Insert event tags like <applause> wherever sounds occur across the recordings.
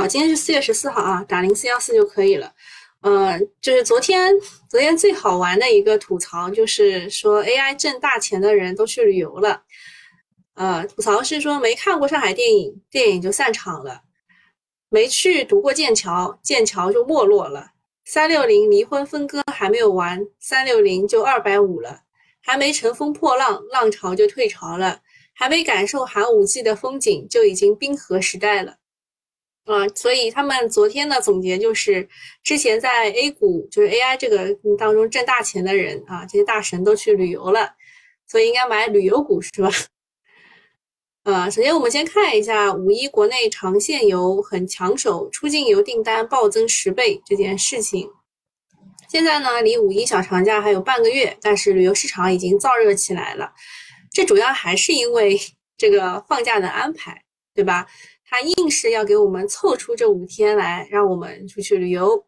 好，今天是四月十四号啊，打零四幺四就可以了。呃，就是昨天，昨天最好玩的一个吐槽就是说 AI 挣大钱的人都去旅游了。呃，吐槽是说没看过上海电影，电影就散场了；没去读过剑桥，剑桥就没落了；三六零离婚分割还没有完，三六零就二百五了；还没乘风破浪，浪潮就退潮了；还没感受寒武纪的风景，就已经冰河时代了。啊，所以他们昨天的总结就是，之前在 A 股就是 AI 这个当中挣大钱的人啊，这些大神都去旅游了，所以应该买旅游股是吧？<laughs> 呃，首先我们先看一下五一国内长线游很抢手，出境游订单暴增十倍这件事情。现在呢，离五一小长假还有半个月，但是旅游市场已经燥热起来了。这主要还是因为这个放假的安排，对吧？他硬是要给我们凑出这五天来，让我们出去旅游。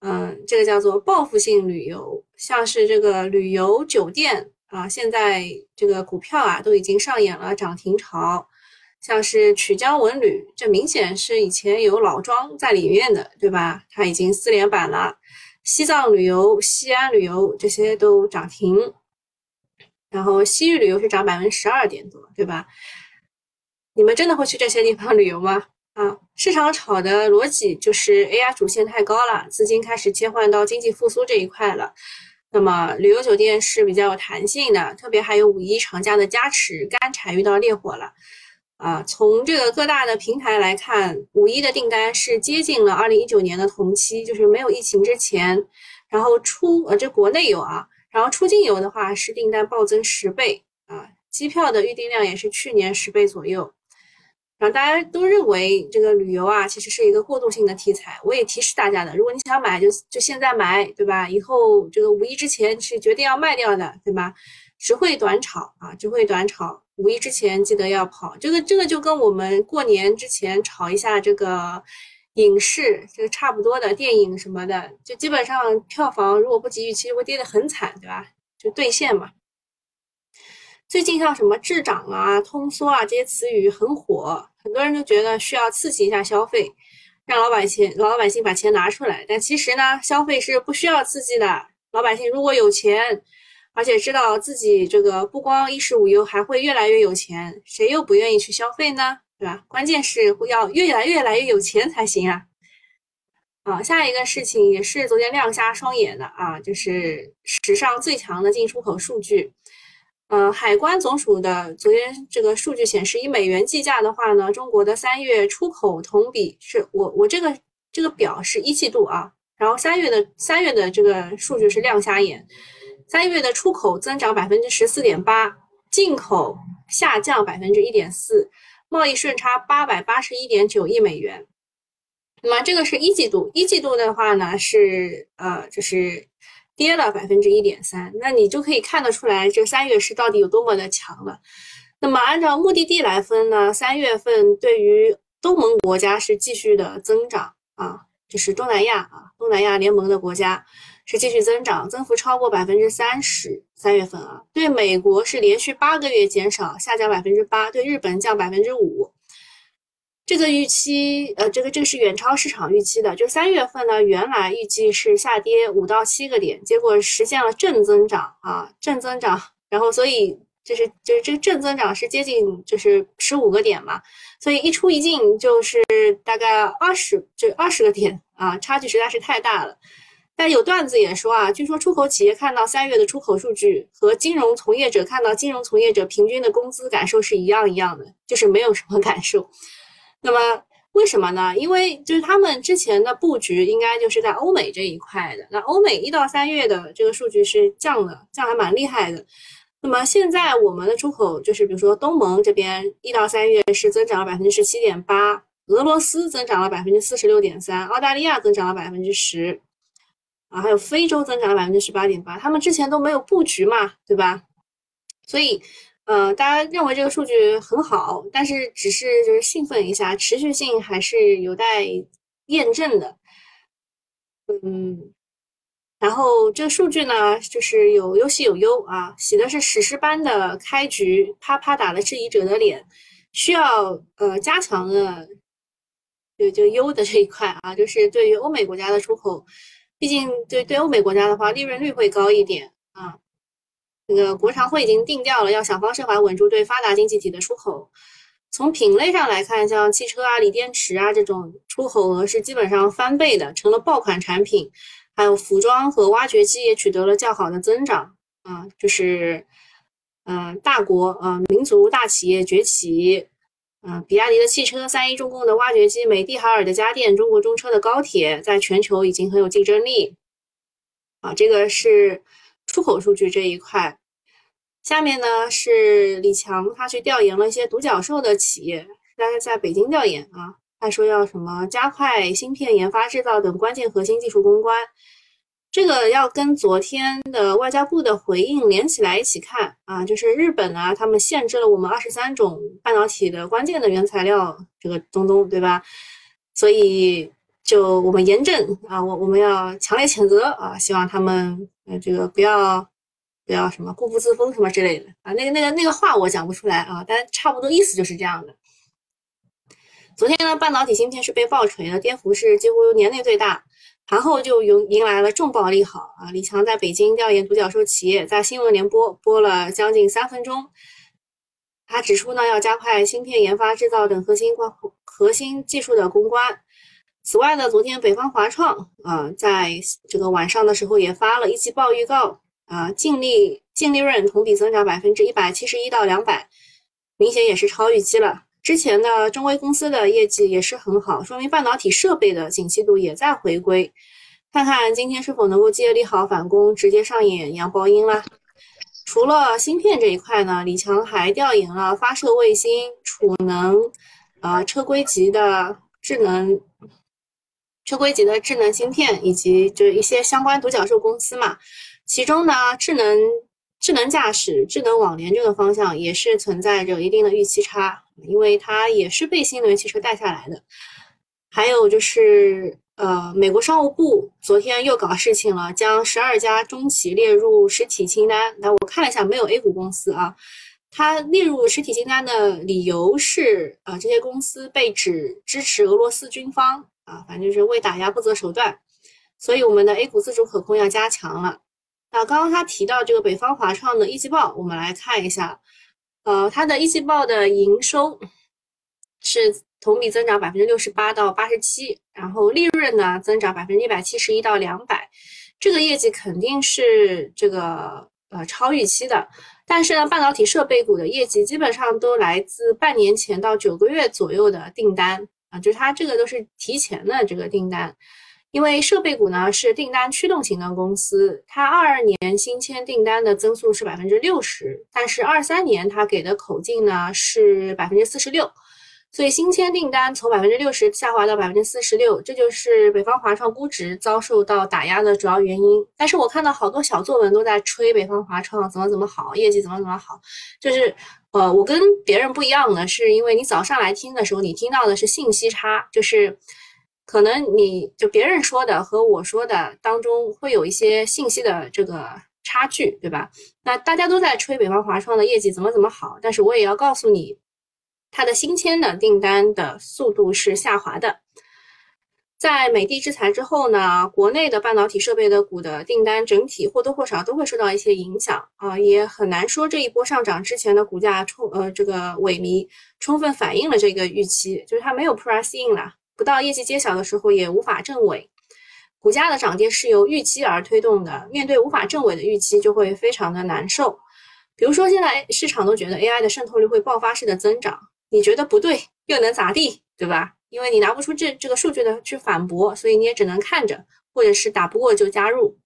嗯，这个叫做报复性旅游，像是这个旅游酒店啊，现在这个股票啊都已经上演了涨停潮。像是曲江文旅，这明显是以前有老庄在里面的，对吧？它已经四连板了。西藏旅游、西安旅游这些都涨停，然后西域旅游是涨百分之十二点多，对吧？你们真的会去这些地方旅游吗？啊，市场炒的逻辑就是 AI 主线太高了，资金开始切换到经济复苏这一块了。那么旅游酒店是比较有弹性的，特别还有五一长假的加持，干柴遇到烈火了。啊，从这个各大的平台来看，五一的订单是接近了二零一九年的同期，就是没有疫情之前。然后出呃这国内游啊，然后出境游的话是订单暴增十倍啊，机票的预订量也是去年十倍左右。然后大家都认为这个旅游啊，其实是一个过渡性的题材。我也提示大家的，如果你想买，就就现在买，对吧？以后这个五一之前是决定要卖掉的，对吧？只会短炒啊，只会短炒。五一之前记得要跑。这个这个就跟我们过年之前炒一下这个影视这个差不多的，电影什么的，就基本上票房如果不及预期，会跌得很惨，对吧？就兑现嘛。最近像什么滞涨啊、通缩啊这些词语很火。很多人都觉得需要刺激一下消费，让老百姓老百姓把钱拿出来。但其实呢，消费是不需要刺激的。老百姓如果有钱，而且知道自己这个不光衣食无忧，还会越来越有钱，谁又不愿意去消费呢？对吧？关键是要越来越来越有钱才行啊！啊，下一个事情也是昨天亮瞎双眼的啊，就是史上最强的进出口数据。呃，海关总署的昨天这个数据显示，以美元计价的话呢，中国的三月出口同比是我我这个这个表是一季度啊，然后三月的三月的这个数据是亮瞎眼，三月的出口增长百分之十四点八，进口下降百分之一点四，贸易顺差八百八十一点九亿美元。那么这个是一季度，一季度的话呢是呃就是。跌了百分之一点三，那你就可以看得出来，这三月是到底有多么的强了。那么按照目的地来分呢，三月份对于东盟国家是继续的增长啊，就是东南亚啊，东南亚联盟的国家是继续增长，增幅超过百分之三十。三月份啊，对美国是连续八个月减少，下降百分之八，对日本降百分之五。这个预期，呃，这个这个是远超市场预期的。就三月份呢，原来预计是下跌五到七个点，结果实现了正增长啊，正增长。然后，所以就是就是这个正增长是接近就是十五个点嘛，所以一出一进就是大概二十就二十个点啊，差距实在是太大了。但有段子也说啊，据说出口企业看到三月的出口数据和金融从业者看到金融从业者平均的工资感受是一样一样的，就是没有什么感受。那么为什么呢？因为就是他们之前的布局应该就是在欧美这一块的。那欧美一到三月的这个数据是降的，降还蛮厉害的。那么现在我们的出口就是，比如说东盟这边一到三月是增长了百分之十七点八，俄罗斯增长了百分之四十六点三，澳大利亚增长了百分之十，啊，还有非洲增长了百分之十八点八。他们之前都没有布局嘛，对吧？所以。呃，大家认为这个数据很好，但是只是就是兴奋一下，持续性还是有待验证的。嗯，然后这个数据呢，就是有有喜有忧啊，喜的是史诗般的开局，啪啪打了质疑者的脸，需要呃加强的就就优的这一块啊，就是对于欧美国家的出口，毕竟对对欧美国家的话，利润率会高一点。这个国常会已经定调了，要想方设法稳住对发达经济体的出口。从品类上来看，像汽车啊、锂电池啊这种出口额是基本上翻倍的，成了爆款产品。还有服装和挖掘机也取得了较好的增长啊，就是嗯，大国啊，民族大企业崛起。嗯，比亚迪的汽车、三一重工的挖掘机、美的海尔的家电、中国中车的高铁，在全球已经很有竞争力。啊，这个是出口数据这一块。下面呢是李强，他去调研了一些独角兽的企业，大概在北京调研啊。他说要什么加快芯片研发制造等关键核心技术攻关，这个要跟昨天的外交部的回应连起来一起看啊。就是日本啊，他们限制了我们二十三种半导体的关键的原材料，这个东东对吧？所以就我们严正啊，我我们要强烈谴责啊，希望他们呃这个不要。不要什么固步自封什么之类的啊，那个那个那个话我讲不出来啊，但差不多意思就是这样的。昨天呢，半导体芯片是被爆锤的，跌幅是几乎年内最大，盘后就迎迎来了重磅利好啊！李强在北京调研独角兽企业，在新闻联播播了将近三分钟，他指出呢，要加快芯片研发、制造等核心关核心技术的攻关。此外呢，昨天北方华创啊，在这个晚上的时候也发了一季报预告。啊，净利净利润同比增长百分之一百七十一到两百，明显也是超预期了。之前的中微公司的业绩也是很好，说明半导体设备的景气度也在回归。看看今天是否能够借利好反攻，直接上演阳包阴啦。除了芯片这一块呢，李强还调研了发射卫星、储能、啊车规级的智能车规级的智能芯片，以及就是一些相关独角兽公司嘛。其中呢，智能智能驾驶、智能网联这个方向也是存在着一定的预期差，因为它也是被新能源汽车带下来的。还有就是，呃，美国商务部昨天又搞事情了，将十二家中企列入实体清单。那我看了一下，没有 A 股公司啊。它列入实体清单的理由是，呃，这些公司被指支持俄罗斯军方啊，反正就是为打压不择手段。所以我们的 A 股自主可控要加强了。那刚刚他提到这个北方华创的一季报，我们来看一下，呃，它的一季报的营收是同比增长百分之六十八到八十七，然后利润呢增长百分之一百七十一到两百，这个业绩肯定是这个呃超预期的。但是呢，半导体设备股的业绩基本上都来自半年前到九个月左右的订单啊，就是它这个都是提前的这个订单。因为设备股呢是订单驱动型的公司，它二二年新签订单的增速是百分之六十，但是二三年它给的口径呢是百分之四十六，所以新签订单从百分之六十下滑到百分之四十六，这就是北方华创估值遭受到打压的主要原因。但是我看到好多小作文都在吹北方华创怎么怎么好，业绩怎么怎么好，就是呃，我跟别人不一样的是，因为你早上来听的时候，你听到的是信息差，就是。可能你就别人说的和我说的当中会有一些信息的这个差距，对吧？那大家都在吹北方华创的业绩怎么怎么好，但是我也要告诉你，它的新签的订单的速度是下滑的。在美的制裁之后呢，国内的半导体设备的股的订单整体或多或少都会受到一些影响啊，也很难说这一波上涨之前的股价充呃这个萎靡充分反映了这个预期，就是它没有 price in 了。不到业绩揭晓的时候，也无法证伪，股价的涨跌是由预期而推动的。面对无法证伪的预期，就会非常的难受。比如说，现在市场都觉得 AI 的渗透率会爆发式的增长，你觉得不对，又能咋地，对吧？因为你拿不出这这个数据的去反驳，所以你也只能看着，或者是打不过就加入。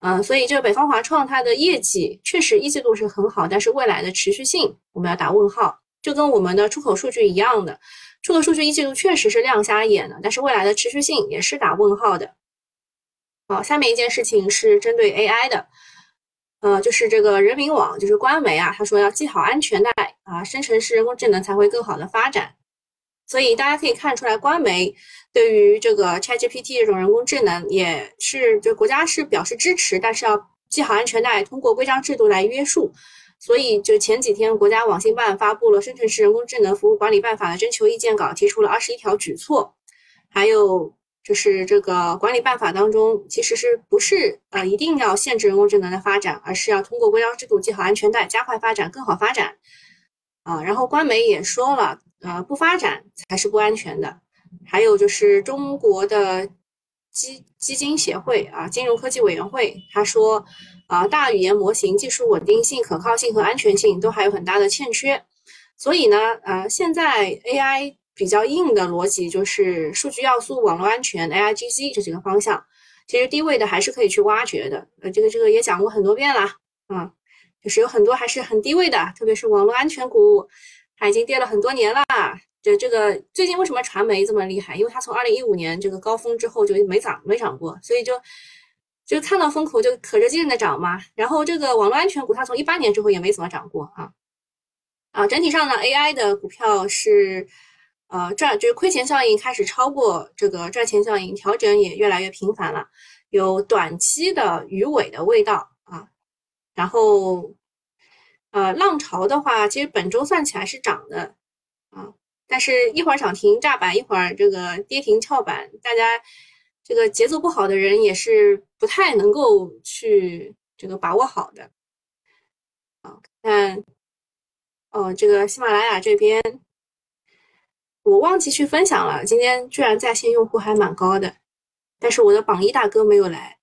嗯，所以这个北方华创它的业绩确实一季度是很好，但是未来的持续性我们要打问号，就跟我们的出口数据一样的。出口数据一季度确实是亮瞎眼的，但是未来的持续性也是打问号的。好，下面一件事情是针对 AI 的，呃，就是这个人民网，就是官媒啊，他说要系好安全带啊，生成式人工智能才会更好的发展。所以大家可以看出来，官媒对于这个 ChatGPT 这种人工智能也是，就国家是表示支持，但是要系好安全带，通过规章制度来约束。所以，就前几天，国家网信办发布了《生成式人工智能服务管理办法》的征求意见稿，提出了二十一条举措。还有就是这个管理办法当中，其实是不是呃一定要限制人工智能的发展，而是要通过规章制度系好安全带，加快发展，更好发展啊。然后官媒也说了，呃，不发展才是不安全的。还有就是中国的基基金协会啊，金融科技委员会，他说啊，大语言模型技术稳定性、可靠性和安全性都还有很大的欠缺。所以呢，呃，现在 AI。比较硬的逻辑就是数据要素、网络安全、AIGC 这几个方向，其实低位的还是可以去挖掘的。呃，这个这个也讲过很多遍了，啊，就是有很多还是很低位的，特别是网络安全股，它已经跌了很多年了。就这个最近为什么传媒这么厉害？因为它从二零一五年这个高峰之后就没涨没涨过，所以就就看到风口就可着劲的涨嘛。然后这个网络安全股它从一八年之后也没怎么涨过啊啊，整体上呢，AI 的股票是。呃，赚就是亏钱效应开始超过这个赚钱效应，调整也越来越频繁了，有短期的鱼尾的味道啊。然后，呃，浪潮的话，其实本周算起来是涨的，但是一会儿涨停炸板，一会儿这个跌停翘板，大家这个节奏不好的人也是不太能够去这个把握好的。啊，看，哦，这个喜马拉雅这边。我忘记去分享了，今天居然在线用户还蛮高的，但是我的榜一大哥没有来。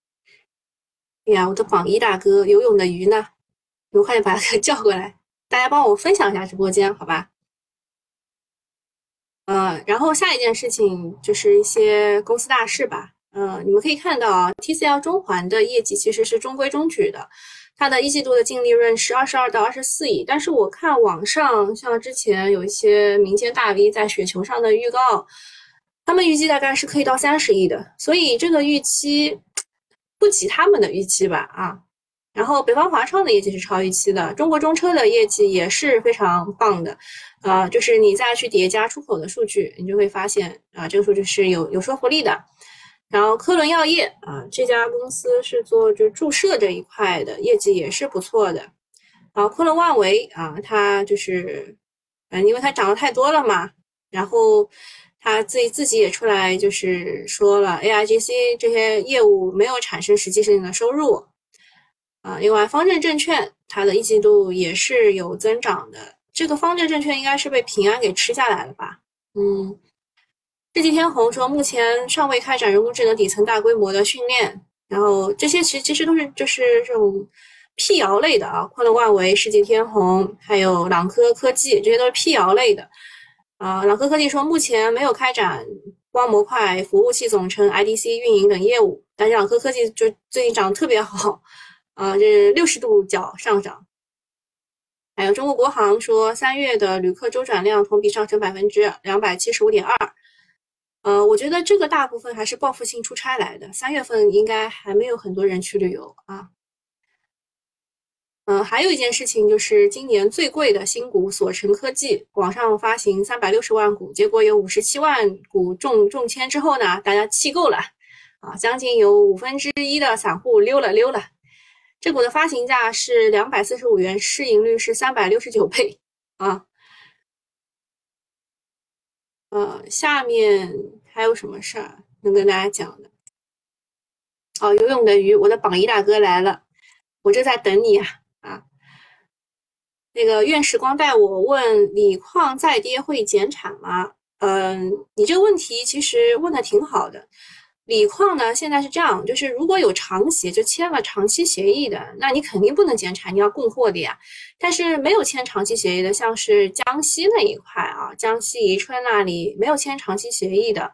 哎呀，我的榜一大哥游泳的鱼呢？你们快点把他 <laughs> 叫过来，大家帮我分享一下直播间，好吧？嗯，然后下一件事情就是一些公司大事吧。嗯，你们可以看到啊，TCL 中环的业绩其实是中规中矩的。它的一季度的净利润是二十二到二十四亿，但是我看网上像之前有一些民间大 V 在雪球上的预告，他们预计大概是可以到三十亿的，所以这个预期不及他们的预期吧啊。然后北方华创的业绩是超预期的，中国中车的业绩也是非常棒的，啊，就是你再去叠加出口的数据，你就会发现啊，这个数据是有有说服力的。然后科伦药业啊，这家公司是做就注射这一块的，业绩也是不错的。啊，昆仑万维啊，它就是，嗯，因为它涨得太多了嘛，然后它自己自己也出来就是说了，AIGC 这些业务没有产生实际性的收入。啊，另外方正证券它的一季度也是有增长的，这个方正证券应该是被平安给吃下来了吧？嗯。世纪天虹说，目前尚未开展人工智能底层大规模的训练，然后这些其实其实都是就是这种辟谣类的啊，昆仑万维、世纪天虹，还有朗科科技，这些都是辟谣类的啊。朗科科技说，目前没有开展光模块、服务器总成、IDC 运营等业务，但是朗科科技就最近涨得特别好啊，这是六十度角上涨。还有中国国航说，三月的旅客周转量同比上升百分之两百七十五点二。呃，我觉得这个大部分还是报复性出差来的。三月份应该还没有很多人去旅游啊。嗯，还有一件事情就是今年最贵的新股索成科技，网上发行三百六十万股，结果有五十七万股中中签之后呢，大家气够了啊，将近有五分之一的散户溜了溜了。这股的发行价是两百四十五元，市盈率是三百六十九倍啊。呃，下面还有什么事儿能跟大家讲的？哦，游泳的鱼，我的榜一大哥来了，我正在等你啊啊！那个愿时光带我问锂矿再跌会减产吗？嗯，你这个问题其实问的挺好的。锂矿呢，现在是这样，就是如果有长协，就签了长期协议的，那你肯定不能减产，你要供货的呀。但是没有签长期协议的，像是江西那一块啊，江西宜春那里没有签长期协议的，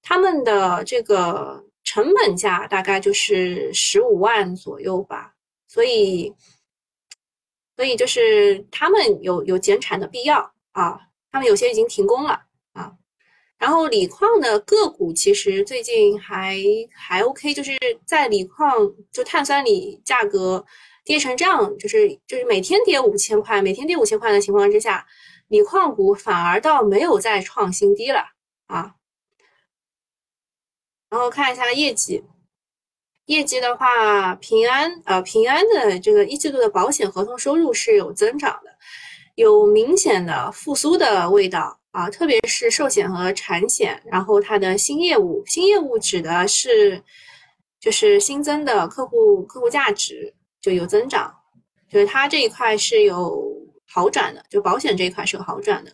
他们的这个成本价大概就是十五万左右吧。所以，所以就是他们有有减产的必要啊，他们有些已经停工了。然后锂矿的个股其实最近还还 OK，就是在锂矿就碳酸锂价格跌成这样，就是就是每天跌五千块，每天跌五千块的情况之下，锂矿股反而倒没有再创新低了啊。然后看一下业绩，业绩的话，平安呃平安的这个一季度的保险合同收入是有增长的，有明显的复苏的味道。啊，特别是寿险和产险，然后它的新业务，新业务指的是就是新增的客户客户价值就有增长，就是它这一块是有好转的，就保险这一块是有好转的。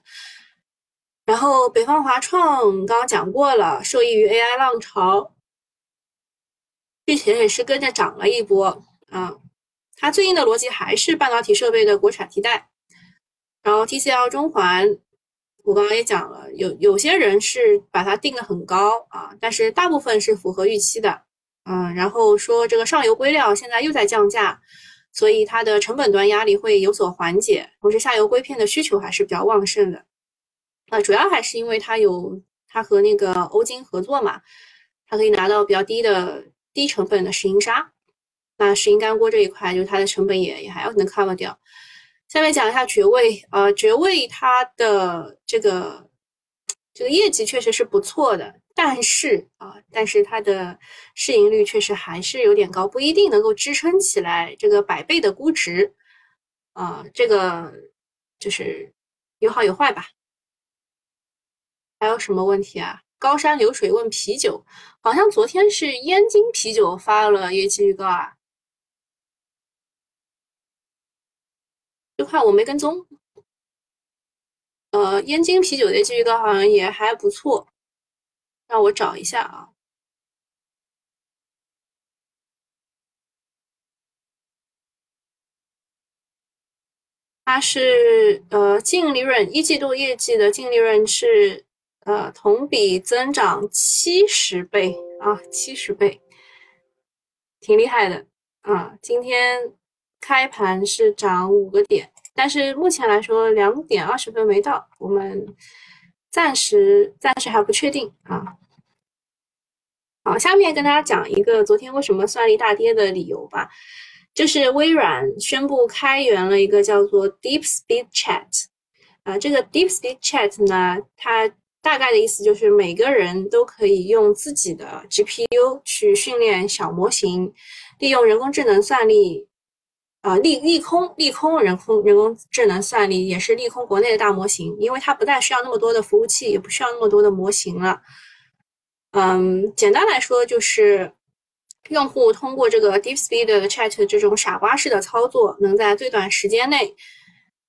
然后北方华创刚刚讲过了，受益于 AI 浪潮，之前也是跟着涨了一波啊。它最应的逻辑还是半导体设备的国产替代。然后 TCL 中环，我刚刚也讲了，有有些人是把它定的很高啊，但是大部分是符合预期的，嗯，然后说这个上游硅料现在又在降价，所以它的成本端压力会有所缓解，同时下游硅片的需求还是比较旺盛的。啊，主要还是因为它有它和那个欧金合作嘛，它可以拿到比较低的低成本的石英砂，那石英干锅这一块就是它的成本也也还要能 cover 掉。下面讲一下爵位，呃，爵位它的这个这个业绩确实是不错的，但是啊，但是它的市盈率确实还是有点高，不一定能够支撑起来这个百倍的估值，啊，这个就是有好有坏吧。还有什么问题啊？高山流水问啤酒，好像昨天是燕京啤酒发了业绩预告啊。这块我没跟踪。呃，燕京啤酒的业绩预告好像也还不错，让我找一下啊。它是呃净利润一季度业绩的净利润是。呃，同比增长七十倍啊，七十倍，挺厉害的啊！今天开盘是涨五个点，但是目前来说两点二十分没到，我们暂时暂时还不确定啊。好，下面跟大家讲一个昨天为什么算力大跌的理由吧，就是微软宣布开源了一个叫做 Deep Speed Chat 啊，这个 Deep Speed Chat 呢，它大概的意思就是，每个人都可以用自己的 GPU 去训练小模型，利用人工智能算力，啊，利利空利空人工人工智能算力也是利空国内的大模型，因为它不再需要那么多的服务器，也不需要那么多的模型了。嗯，简单来说就是，用户通过这个 DeepSpeed Chat 这种傻瓜式的操作，能在最短时间内，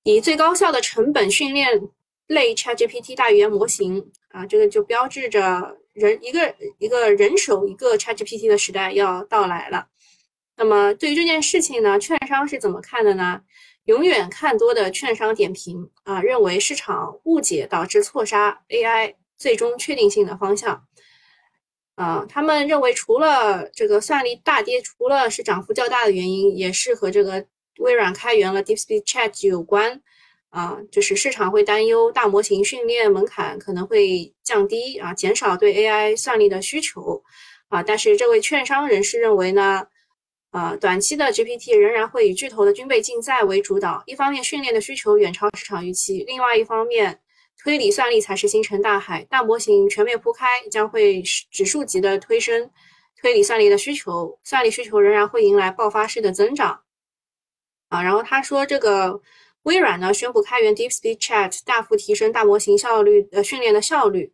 以最高效的成本训练。类 ChatGPT 大语言模型啊，这个就标志着人一个一个人手一个 ChatGPT 的时代要到来了。那么对于这件事情呢，券商是怎么看的呢？永远看多的券商点评啊，认为市场误解导致错杀 AI 最终确定性的方向。啊，他们认为除了这个算力大跌，除了是涨幅较大的原因，也是和这个微软开源了 DeepSpeed Chat 有关。啊，就是市场会担忧大模型训练门槛可能会降低啊，减少对 AI 算力的需求啊。但是这位券商人士认为呢，啊，短期的 GPT 仍然会以巨头的军备竞赛为主导。一方面训练的需求远超市场预期，另外一方面推理算力才是星辰大海。大模型全面铺开将会指数级的推升推理算力的需求，算力需求仍然会迎来爆发式的增长啊。然后他说这个。微软呢宣布开源 DeepSpeed Chat，大幅提升大模型效率呃训练的效率，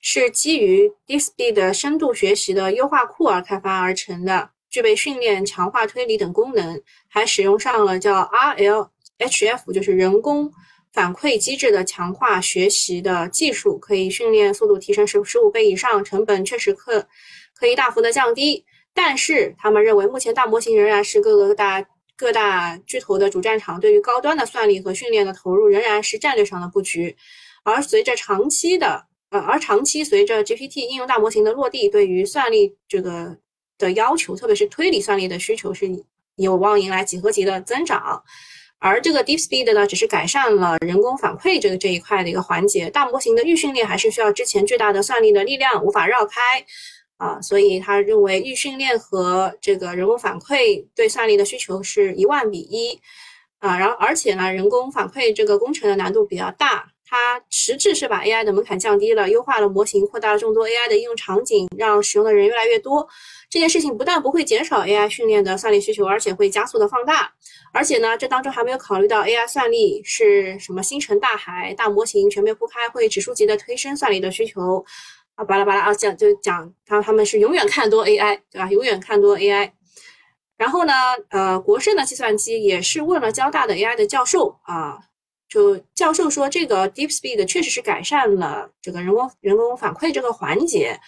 是基于 DeepSpeed 的深度学习的优化库而开发而成的，具备训练、强化推理等功能，还使用上了叫 RLHF，就是人工反馈机制的强化学习的技术，可以训练速度提升十十五倍以上，成本确实可可以大幅的降低。但是他们认为，目前大模型仍然是各个大。各大巨头的主战场对于高端的算力和训练的投入仍然是战略上的布局，而随着长期的呃，而长期随着 GPT 应用大模型的落地，对于算力这个的要求，特别是推理算力的需求是有望迎来几何级的增长，而这个 DeepSpeed 呢，只是改善了人工反馈这个这一块的一个环节，大模型的预训练还是需要之前巨大的算力的力量无法绕开。啊，所以他认为预训练和这个人工反馈对算力的需求是一万比一，啊，然后而且呢，人工反馈这个工程的难度比较大，它实质是把 AI 的门槛降低了，优化了模型，扩大了众多 AI 的应用场景，让使用的人越来越多。这件事情不但不会减少 AI 训练的算力需求，而且会加速的放大。而且呢，这当中还没有考虑到 AI 算力是什么星辰大海，大模型全面铺开会指数级的推升算力的需求。啊，巴拉巴拉啊，讲就讲他他们是永远看多 AI，对吧？永远看多 AI。然后呢，呃，国盛的计算机也是问了交大的 AI 的教授啊。就教授说，这个 DeepSpeed 确实是改善了这个人工人工反馈这个环节，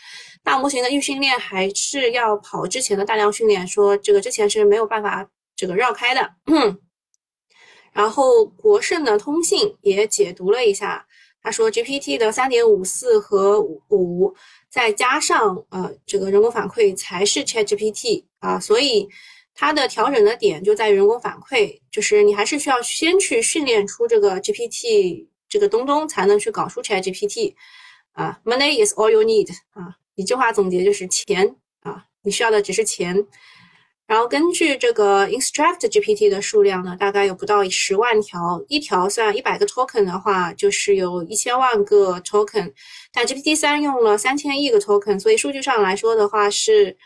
大模型的预训练还是要跑之前的大量训练，说这个之前是没有办法这个绕开的。然后国盛的通信也解读了一下，他说 GPT 的三点五四和五再加上呃这个人工反馈才是 ChatGPT 啊，所以。它的调整的点就在于人工反馈，就是你还是需要先去训练出这个 GPT 这个东东，才能去搞出 ChatGPT。啊，Money is all you need。啊，一句话总结就是钱啊，你需要的只是钱。然后根据这个 Instruct GPT 的数量呢，大概有不到十万条，一条算一百个 token 的话，就是有一千万个 token。但 GPT 三用了三千亿个 token，所以数据上来说的话是。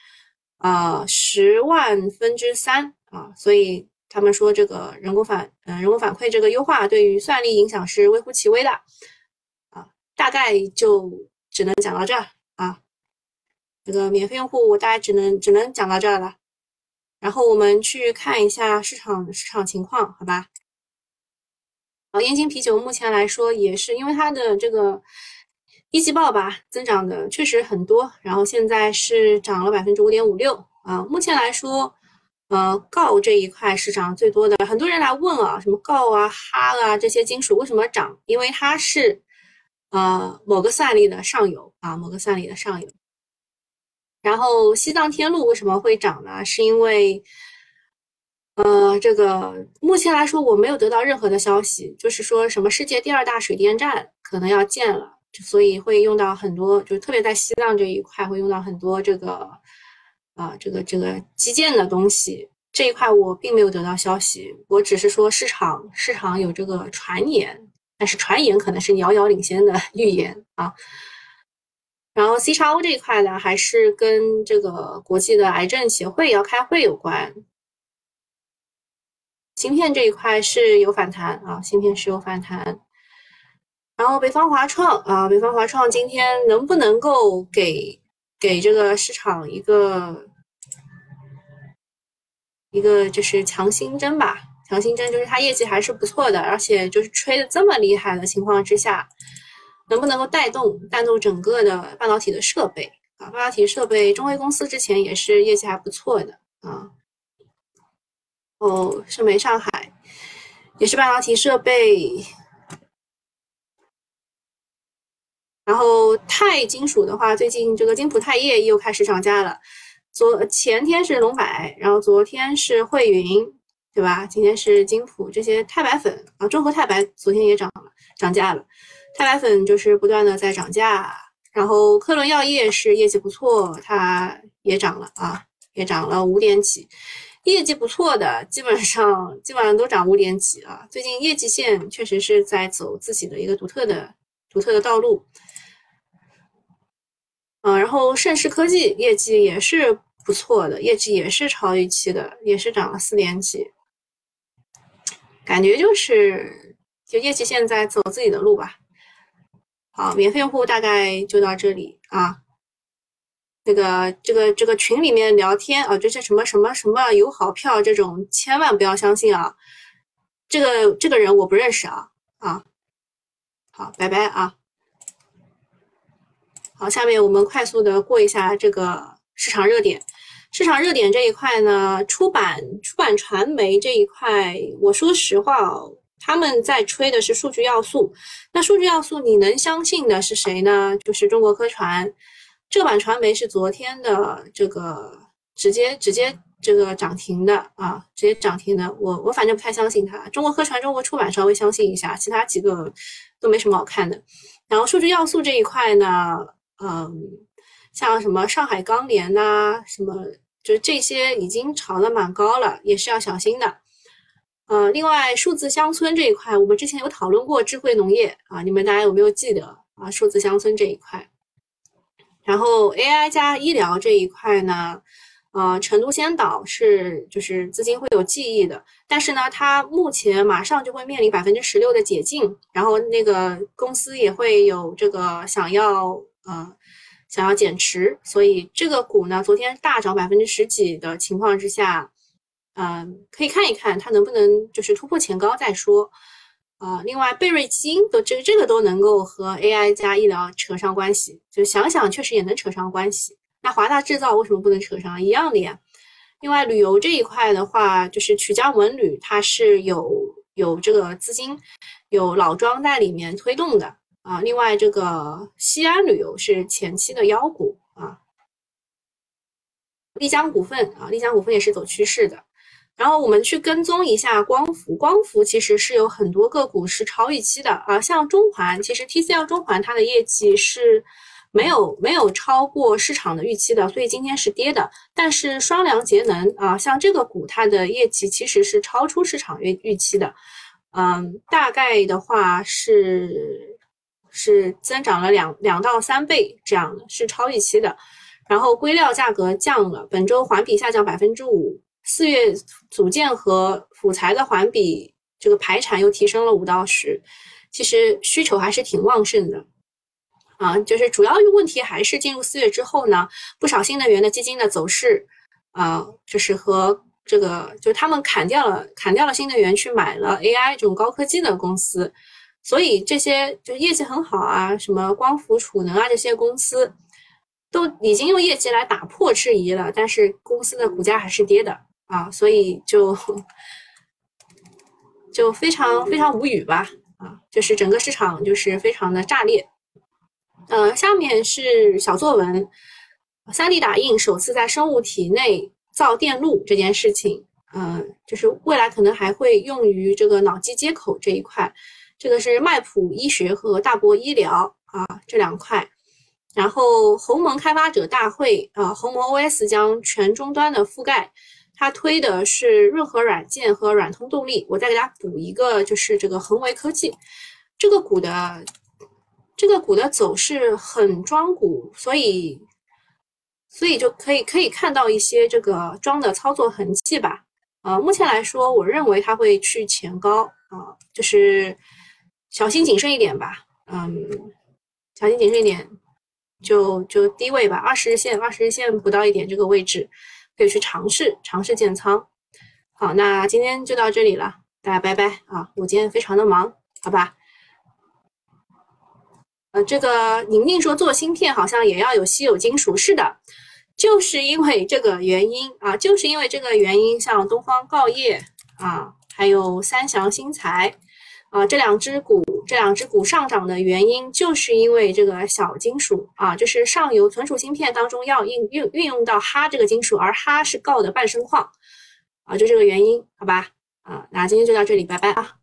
啊，十万分之三啊，所以他们说这个人工反，嗯，人工反馈这个优化对于算力影响是微乎其微的，啊，大概就只能讲到这儿。这个免费用户我大概只能只能讲到这儿了，然后我们去看一下市场市场情况，好吧？好，燕京啤酒目前来说也是因为它的这个。一季报吧，增长的确实很多，然后现在是涨了百分之五点五六啊。目前来说，呃，锆这一块是涨最多的。很多人来问啊，什么锆啊、哈啊这些金属为什么涨？因为它是呃某个算力的上游啊，某个算力的上游。然后西藏天路为什么会涨呢？是因为呃，这个目前来说我没有得到任何的消息，就是说什么世界第二大水电站可能要建了。所以会用到很多，就特别在西藏这一块会用到很多这个，啊，这个这个基建的东西。这一块我并没有得到消息，我只是说市场市场有这个传言，但是传言可能是遥遥领先的 <laughs> 预言啊。然后 C x O 这一块呢，还是跟这个国际的癌症协会要开会有关。芯片这一块是有反弹啊，芯片是有反弹。然后北方华创啊，北方华创今天能不能够给给这个市场一个一个就是强心针吧？强心针就是它业绩还是不错的，而且就是吹的这么厉害的情况之下，能不能够带动带动整个的半导体的设备啊？半导体设备，中微公司之前也是业绩还不错的啊。哦，盛美上海也是半导体设备。然后钛金属的话，最近这个金普钛业又开始涨价了。昨前天是龙柏，然后昨天是汇云，对吧？今天是金普这些钛白粉啊，中和钛白昨天也涨了，涨价了。钛白粉就是不断的在涨价。然后科伦药业是业绩不错，它也涨了啊，也涨了五点几。业绩不错的，基本上基本上都涨五点几啊。最近业绩线确实是在走自己的一个独特的独特的道路。嗯，然后盛世科技业绩也是不错的，业绩也是超预期的，也是涨了四点几，感觉就是就业绩现在走自己的路吧。好，免费用户大概就到这里啊。那个这个这个群里面聊天啊，这些什么什么什么友好票这种，千万不要相信啊。这个这个人我不认识啊啊。好，拜拜啊。好，下面我们快速的过一下这个市场热点。市场热点这一块呢，出版、出版传媒这一块，我说实话哦，他们在吹的是数据要素。那数据要素你能相信的是谁呢？就是中国科传。浙版传媒是昨天的这个直接直接这个涨停的啊，直接涨停的。我我反正不太相信它。中国科传、中国出版稍微相信一下，其他几个都没什么好看的。然后数据要素这一块呢？嗯，像什么上海钢联呐，什么就是这些已经炒得蛮高了，也是要小心的。呃，另外数字乡村这一块，我们之前有讨论过智慧农业啊，你们大家有没有记得啊？数字乡村这一块，然后 AI 加医疗这一块呢？呃，成都先导是就是资金会有记忆的，但是呢，它目前马上就会面临百分之十六的解禁，然后那个公司也会有这个想要呃想要减持，所以这个股呢，昨天大涨百分之十几的情况之下，嗯，可以看一看它能不能就是突破前高再说。呃，另外贝瑞基因都这这个都能够和 AI 加医疗扯上关系，就想想确实也能扯上关系。那华大制造为什么不能扯上一样的呀？另外，旅游这一块的话，就是曲江文旅，它是有有这个资金，有老庄在里面推动的啊。另外，这个西安旅游是前期的妖股啊。丽江股份啊，丽江股份也是走趋势的。然后我们去跟踪一下光伏，光伏其实是有很多个股是超预期的啊，像中环，其实 TCL 中环它的业绩是。没有没有超过市场的预期的，所以今天是跌的。但是双良节能啊，像这个股，它的业绩其实是超出市场预预期的，嗯，大概的话是是增长了两两到三倍这样的，是超预期的。然后硅料价格降了，本周环比下降百分之五，四月组件和辅材的环比这个排产又提升了五到十，其实需求还是挺旺盛的。啊，就是主要问题还是进入四月之后呢，不少新能源的基金的走势，啊，就是和这个，就是他们砍掉了砍掉了新能源，去买了 AI 这种高科技的公司，所以这些就业绩很好啊，什么光伏储能啊这些公司，都已经用业绩来打破质疑了，但是公司的股价还是跌的啊，所以就就非常非常无语吧，啊，就是整个市场就是非常的炸裂。呃，下面是小作文，3D 打印首次在生物体内造电路这件事情，嗯，就是未来可能还会用于这个脑机接口这一块，这个是麦普医学和大博医疗啊这两块，然后鸿蒙开发者大会啊，鸿蒙 OS 将全终端的覆盖，它推的是润和软件和软通动力，我再给大家补一个，就是这个恒维科技这个股的。这个股的走势很庄股，所以，所以就可以可以看到一些这个庄的操作痕迹吧。呃，目前来说，我认为它会去前高啊，就是小心谨慎一点吧。嗯，小心谨慎一点，就就低位吧，二十日线，二十日线不到一点这个位置，可以去尝试尝试建仓。好，那今天就到这里了，大家拜拜啊！我今天非常的忙，好吧？呃，这个宁宁说做芯片好像也要有稀有金属，是的，就是因为这个原因啊，就是因为这个原因，像东方锆业啊，还有三祥新材啊这两只股，这两只股上涨的原因，就是因为这个小金属啊，就是上游存储芯片当中要运运运用到哈这个金属，而哈是锆的半生矿啊，就这个原因，好吧？啊，那今天就到这里，拜拜啊。